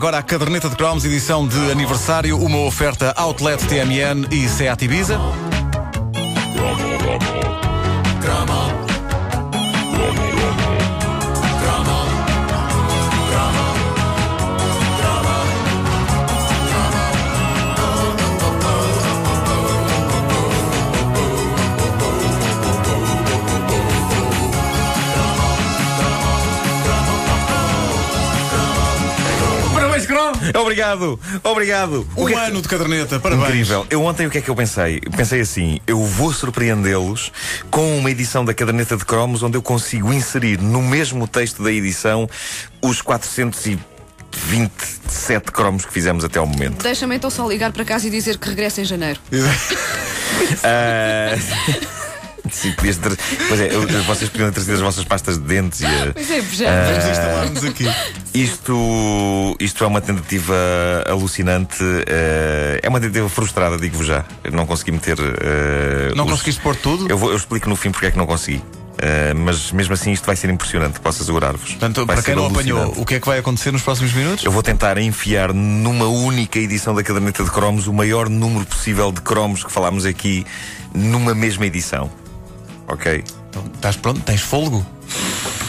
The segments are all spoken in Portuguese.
Agora a caderneta de cromos, edição de aniversário, uma oferta Outlet TMN e Seat Ibiza. Obrigado, obrigado. O Um que é que- ano de caderneta, parabéns. Incrível. Eu ontem o que é que eu pensei? Pensei assim, eu vou surpreendê-los com uma edição da caderneta de cromos onde eu consigo inserir no mesmo texto da edição os 427 cromos que fizemos até ao momento. Deixa-me então só ligar para casa e dizer que regressa em janeiro. Ah, Sim, podias ter... Pois é, vocês podiam trazido as vossas pastas de dentes e a- Pois é, já. Vamos instalar-nos aqui. Isto, isto é uma tentativa alucinante, eh, é uma tentativa frustrada, digo-vos já. Eu não consegui meter. eh, Não os- conseguiste pôr tudo? Eu, vou- eu explico no fim porque é que não consegui. Eh, mas mesmo assim isto vai ser impressionante, posso assegurar-vos. Portanto, Vai para quem não apanhou, o que é que vai acontecer nos próximos minutos? Eu vou tentar enfiar numa única edição da caderneta de cromos o maior número possível de cromos que falámos aqui numa mesma edição. Ok? Então, estás pronto? Tens fôlego?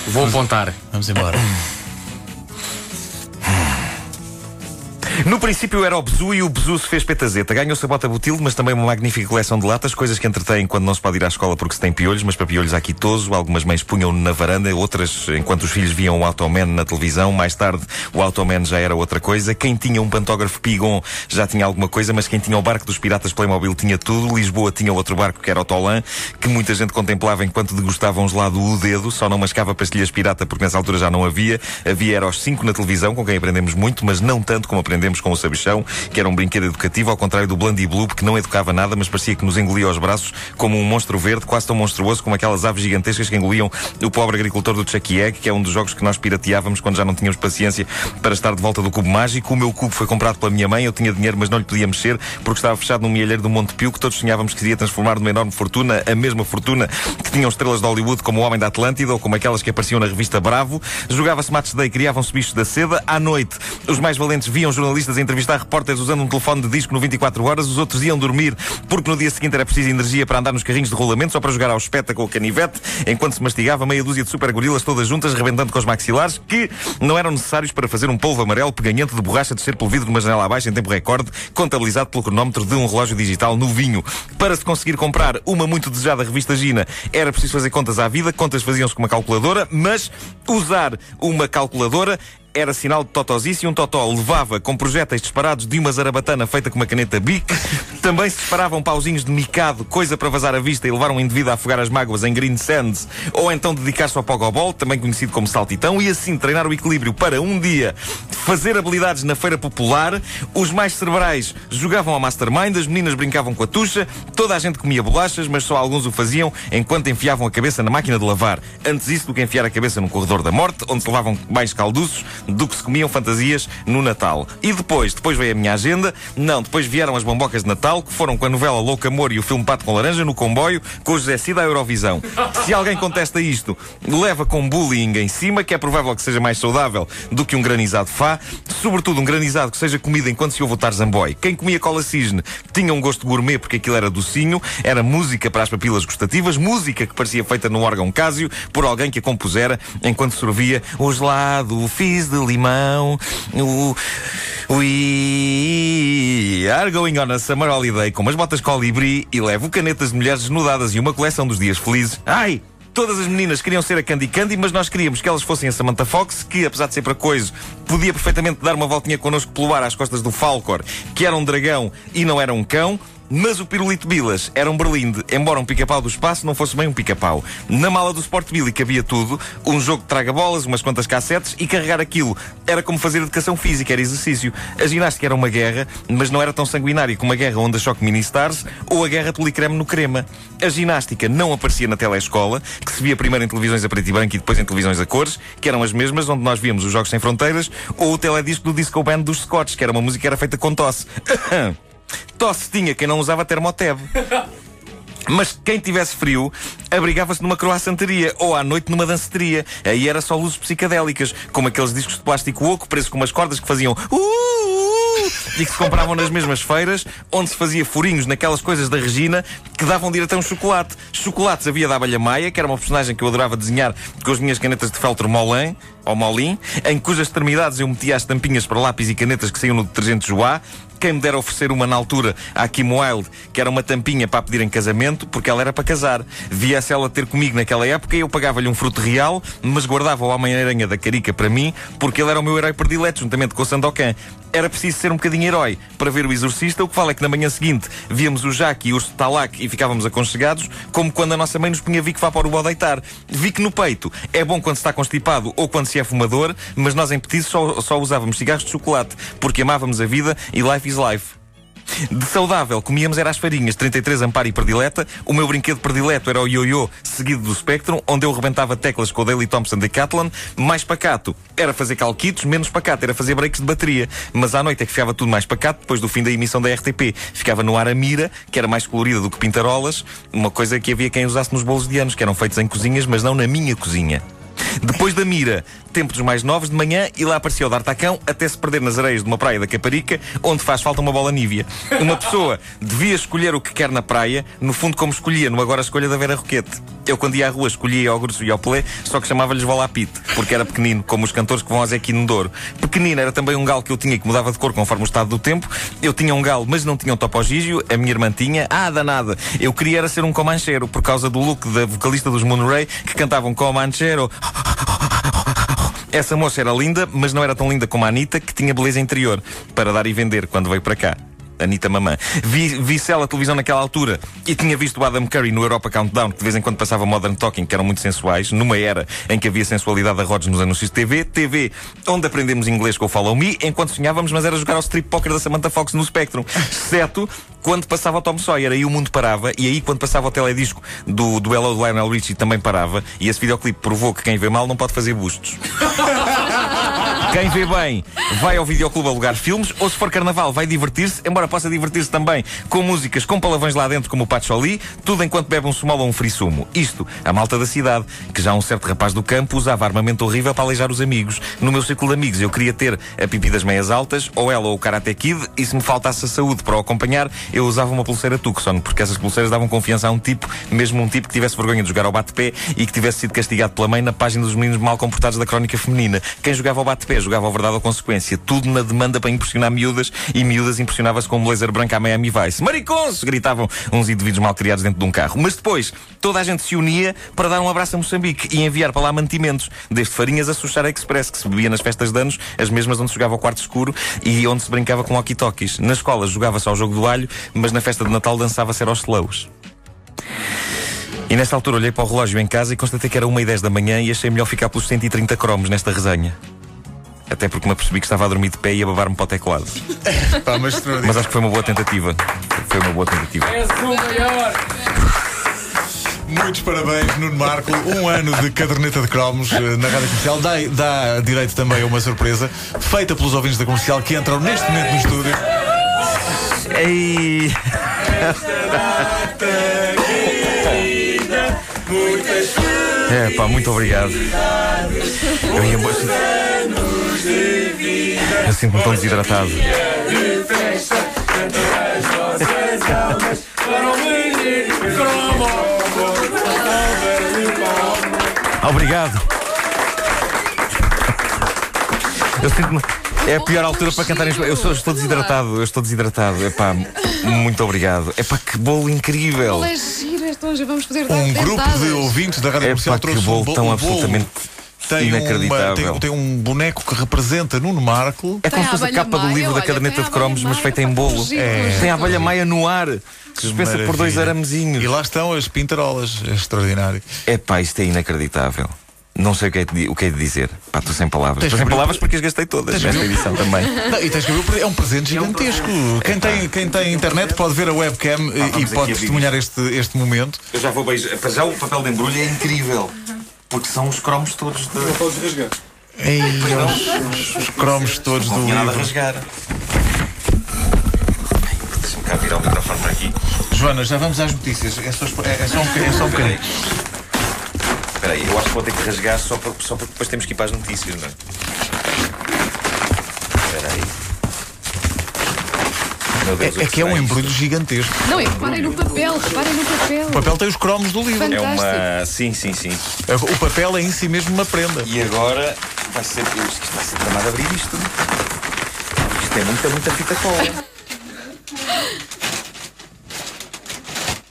Vou apontar. Vamos embora. No princípio era o Bezu e o Bezu se fez petazeta. Ganhou-se a bota butilde, mas também uma magnífica coleção de latas, coisas que entretêm quando não se pode ir à escola porque se tem piolhos, mas para piolhos há quitoso. Algumas mães punham-no na varanda, outras, enquanto os filhos viam o Automan na televisão. Mais tarde, o Automan já era outra coisa. Quem tinha um pantógrafo Pigon já tinha alguma coisa, mas quem tinha o barco dos piratas Playmobil tinha tudo. Lisboa tinha outro barco que era o Tolan, que muita gente contemplava enquanto degustavam gelado o dedo, só não mascava pastilhas pirata porque nessa altura já não havia. Havia era os cinco na televisão, com quem aprendemos muito, mas não tanto como aprendemos com o Sabichão, que era um brinquedo educativo, ao contrário do Blandy Bloop, que não educava nada, mas parecia que nos engolia aos braços como um monstro verde, quase tão monstruoso como aquelas aves gigantescas que engoliam o pobre agricultor do Chucky Egg, que é um dos jogos que nós pirateávamos quando já não tínhamos paciência para estar de volta do cubo mágico. O meu cubo foi comprado pela minha mãe, eu tinha dinheiro, mas não lhe podia mexer, porque estava fechado num mielheiro do Monte Pio, que todos sonhávamos que se ia transformar numa enorme fortuna, a mesma fortuna que tinham estrelas de Hollywood como o Homem da Atlântida ou como aquelas que apareciam na revista Bravo. Jogava-se Match Day, criavam-se bichos da seda. À noite, os mais valentes viam jornalistas a entrevistar repórteres usando um telefone de disco no 24 horas, os outros iam dormir porque no dia seguinte era preciso energia para andar nos carrinhos de rolamento, só para jogar ao espeta com o canivete, enquanto se mastigava meia dúzia de super gorilas todas juntas, rebentando com os maxilares, que não eram necessários para fazer um polvo amarelo peganhento de borracha descer pelo vidro de uma janela abaixo em tempo recorde, contabilizado pelo cronómetro de um relógio digital novinho. Para se conseguir comprar uma muito desejada revista Gina, era preciso fazer contas à vida, contas faziam-se com uma calculadora, mas usar uma calculadora era sinal de totosice e um totó levava com projéteis disparados de uma zarabatana feita com uma caneta Bic. Também se disparavam pauzinhos de micado, coisa para vazar a vista e levar um indivíduo a afogar as mágoas em Green Sands, ou então dedicar-se ao pogobol, também conhecido como saltitão, e assim treinar o equilíbrio para um dia fazer habilidades na feira popular. Os mais cerebrais jogavam a Mastermind, as meninas brincavam com a tucha, toda a gente comia bolachas, mas só alguns o faziam enquanto enfiavam a cabeça na máquina de lavar. Antes isso do que enfiar a cabeça no corredor da morte, onde se levavam mais calduços do que se comiam fantasias no Natal. E depois, depois veio a minha agenda. Não, depois vieram as bombocas de Natal, que foram com a novela Louco Amor e o filme Pato com Laranja no comboio, com o José Cida à Eurovisão. Se alguém contesta isto, leva com bullying em cima, que é provável que seja mais saudável do que um granizado fá. Sobretudo um granizado que seja comido enquanto se ouve o Tarzamboy. Quem comia cola cisne tinha um gosto gourmet porque aquilo era docinho, era música para as papilas gustativas, música que parecia feita no órgão Cásio por alguém que a compusera enquanto sorvia o gelado, o fizz de limão, o. We are going on a summer holiday com umas botas colibri e levo canetas de mulheres desnudadas e uma coleção dos dias felizes. Ai! Todas as meninas queriam ser a Candy Candy, mas nós queríamos que elas fossem a Samantha Fox, que, apesar de ser para coisa, podia perfeitamente dar uma voltinha connosco pelo ar às costas do Falcor, que era um dragão e não era um cão. Mas o pirulito Bilas era um berlinde, embora um pica-pau do espaço não fosse bem um pica-pau. Na mala do Sport Billy cabia tudo, um jogo de traga-bolas, umas quantas cassetes e carregar aquilo era como fazer educação física, era exercício. A ginástica era uma guerra, mas não era tão sanguinária como a guerra Onda Choque Mini Stars ou a guerra Policreme no crema. A ginástica não aparecia na telescola, que se via primeiro em televisões a preto e branco e depois em televisões a cores, que eram as mesmas, onde nós víamos os Jogos Sem Fronteiras, ou o teledisco do Disco Band dos Scots, que era uma música que era feita com tosse. Tosse tinha quem não usava termoteb. Mas quem tivesse frio, abrigava-se numa croissanteria ou à noite numa danceteria. Aí era só luzes psicadélicas, como aqueles discos de plástico oco presos com umas cordas que faziam uh, uh, e que se compravam nas mesmas feiras, onde se fazia furinhos naquelas coisas da Regina que davam direto a um chocolate. Chocolates havia da Abelha Maia, que era uma personagem que eu adorava desenhar com as minhas canetas de feltro Molin, ou Molin, em cujas extremidades eu metia as tampinhas para lápis e canetas que saíam no detergente Joá, quem me dera oferecer uma na altura à Kim Wilde, que era uma tampinha para pedir em casamento, porque ela era para casar. Via-se ela ter comigo naquela época e eu pagava-lhe um fruto real, mas guardava o Homem-Aranha da Carica para mim, porque ele era o meu herói predileto, juntamente com o Sandokan. Era preciso ser um bocadinho herói para ver o Exorcista, o que vale é que na manhã seguinte víamos o Jaque e o Talac e ficávamos aconchegados, como quando a nossa mãe nos punha Vic Vaporub ao deitar. Vic no peito é bom quando se está constipado ou quando se é fumador, mas nós em Petit só, só usávamos cigarros de chocolate, porque amávamos a vida e life is life. De saudável, comíamos era as farinhas, 33 Amparo e Predileta. O meu brinquedo predileto era o Yo-Yo, seguido do Spectrum, onde eu rebentava teclas com o Daily Thompson Decathlon. Mais pacato era fazer calquitos, menos pacato era fazer breaks de bateria. Mas à noite é que ficava tudo mais pacato, depois do fim da emissão da RTP. Ficava no ar a mira, que era mais colorida do que pintarolas, uma coisa que havia quem usasse nos bolos de anos, que eram feitos em cozinhas, mas não na minha cozinha. Depois da mira, tempo dos mais novos, de manhã, e lá aparecia o D'Artacão até se perder nas areias de uma praia da Caparica, onde faz falta uma bola nívea. Uma pessoa devia escolher o que quer na praia, no fundo como escolhia no Agora Escolha da Vera Roquete. Eu, quando ia à rua, escolhia iogurtes e ao pelé, só que chamava-lhes volapite, porque era pequenino, como os cantores que vão ao Zequino Douro. Pequenino era também um galo que eu tinha que mudava de cor conforme o estado do tempo. Eu tinha um galo, mas não tinha um topogígio. A minha irmã tinha. Ah, danada! Eu queria era ser um comanchero, por causa do look da vocalista dos Moonray, que cantavam comanchero. Essa moça era linda, mas não era tão linda como a Anitta, que tinha beleza interior para dar e vender quando veio para cá. Anitta Mamã. Vi, vi ela televisão naquela altura e tinha visto o Adam Curry no Europa Countdown, que de vez em quando passava Modern Talking, que eram muito sensuais, numa era em que havia sensualidade a rodos nos anúncios de TV. TV, onde aprendemos inglês com o Follow Me, enquanto sonhávamos, mas era jogar ao strip poker da Samantha Fox no Spectrum. Exceto quando passava o Tom Sawyer, aí o mundo parava, e aí quando passava o teledisco do duelo do Lionel Richie também parava, e esse videoclipe provou que quem vê mal não pode fazer bustos. Quem vê bem vai ao videoclube alugar filmes, ou se for carnaval vai divertir-se, embora possa divertir-se também com músicas com palavrões lá dentro, como o Pacholi, tudo enquanto bebe um sumol ou um frisumo. Isto, a malta da cidade, que já um certo rapaz do campo usava armamento horrível para aleijar os amigos. No meu círculo de amigos eu queria ter a pipi das meias altas, ou ela ou o Karate Kid, e se me faltasse a saúde para o acompanhar, eu usava uma pulseira Tucson, porque essas pulseiras davam confiança a um tipo, mesmo um tipo que tivesse vergonha de jogar ao bate-pé e que tivesse sido castigado pela mãe na página dos meninos mal comportados da crónica feminina. Quem jogava ao bate-pé jogava ao verdade ou consequência. Tudo na demanda para impressionar miúdas e miúdas impressionava-se com um blazer branco à Miami Vice. Maricons! gritavam uns indivíduos mal criados dentro de um carro. Mas depois, toda a gente se unia para dar um abraço a Moçambique e enviar para lá mantimentos, desde farinhas a Suchar Express, que se bebia nas festas de anos, as mesmas onde se jogava ao quarto escuro e onde se brincava com walkie-talkies. Na escola jogava-se ao jogo do alho, mas na festa de Natal dançava-se aos slows. E nesta altura olhei para o relógio em casa e constatei que era 1 e 10 da manhã e achei melhor ficar pelos 130 cromos nesta resenha. Até porque me apercebi que estava a dormir de pé e a babar-me para o teclado. Pá, mas Mas acho que foi uma boa tentativa. Foi uma boa tentativa. És o maior! Muitos parabéns, Nuno Marco. Um ano de caderneta de cromos eh, na rádio comercial. Dá, dá direito também a uma surpresa feita pelos ouvintes da comercial que entram neste momento no estúdio. Ei! É pá, muito obrigado. Eu ia Eu sinto-me tão desidratado. Obrigado. Eu sinto-me. É a pior altura para cantar. Eu sou- estou desidratado, eu estou desidratado. Epá, muito obrigado. Epá, que bolo incrível. Então já vamos fazer Um grupo de ouvintes da rádio Epá, comercial que trouxe bolo um, bo- tão bolo. absolutamente Tem, uma, inacreditável. tem, tem um boneco que representa Nuno Marco. É como se fosse a capa do maia, livro da olha, caderneta tem a de cromos, mas feita em bolo. É. Tem a abelha maia no ar, suspensa por dois aramezinhos. E lá estão as pintarolas. É extraordinário. É pá, isto é inacreditável. Não sei o que é de, o que é de dizer. Pá, estou sem palavras. Estou sem palavras porque as gastei todas nesta edição também. Não, e tens que ver, é um presente gigantesco. Quem tem, quem tem internet pode ver a webcam e- e, pode testemunhar este, este momento. Eu já vou beijar. Para já o papel de embrulho é incrível. Porque são os cromos todos de. Todos rasgados. Ei, os, os cromos todos do Não tinha nada a rasgar. Deixa-me cá virar o microfone para aqui. Joana, já vamos às notícias. É só, é, só um bocadinho. É só um bocadinho. Espera aí, eu acho que vou ter que rasgar só, por, só porque depois temos que ir para as notícias, não é? Espera aí. Meu Deus, É, é o que é um embrulho gigantesco. Não, e reparem no papel, reparem no papel. O papel tem os cromos do livro. É Fantástico. uma. Sim, sim, sim. O papel é em si mesmo uma prenda. E agora vai ser. Isto vai ser tramado abrir isto. Isto é muita, muita fita cola.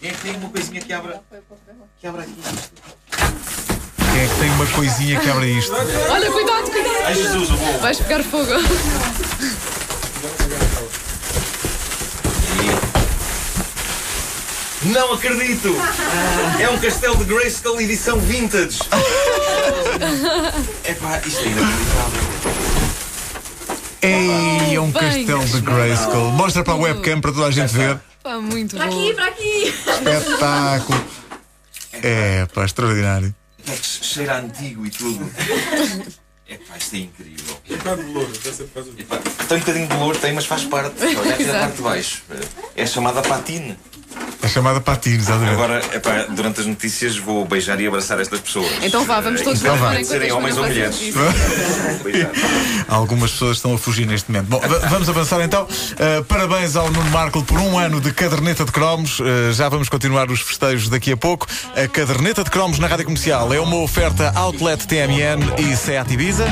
Quem é que tem uma coisinha que abra. que abra aqui? Quem é que tem uma coisinha que abre isto? Olha, cuidado, cuidado. Ai Jesus, eu vou. Vais pegar fogo. Não acredito! É um castelo de Grayskull edição vintage! Epá, isto é inacreditável. Ei, é um bem, castelo de Grayskull. Mostra para a webcam para toda a gente ver. Pá, muito Para bom. aqui, para aqui. Espetáculo. É, pá, extraordinário. É que cheira antigo e tudo. Epá, isto é incrível. Epá, tem um bocadinho de bolor, tem, mas faz parte. Olha aqui na parte de baixo. É chamada patine. É chamada patins, exatamente. Agora, epá, durante as notícias vou beijar e abraçar estas pessoas. Então vá, vamos todos Então ver vá. enquanto serem a homens ou mulheres. Algumas pessoas estão a fugir neste momento. Bom, va- vamos avançar então. Uh, parabéns ao Nuno Marco por um ano de caderneta de cromos. Uh, já vamos continuar os festejos daqui a pouco. A caderneta de cromos na rádio comercial é uma oferta Outlet TMN e Seat Ibiza.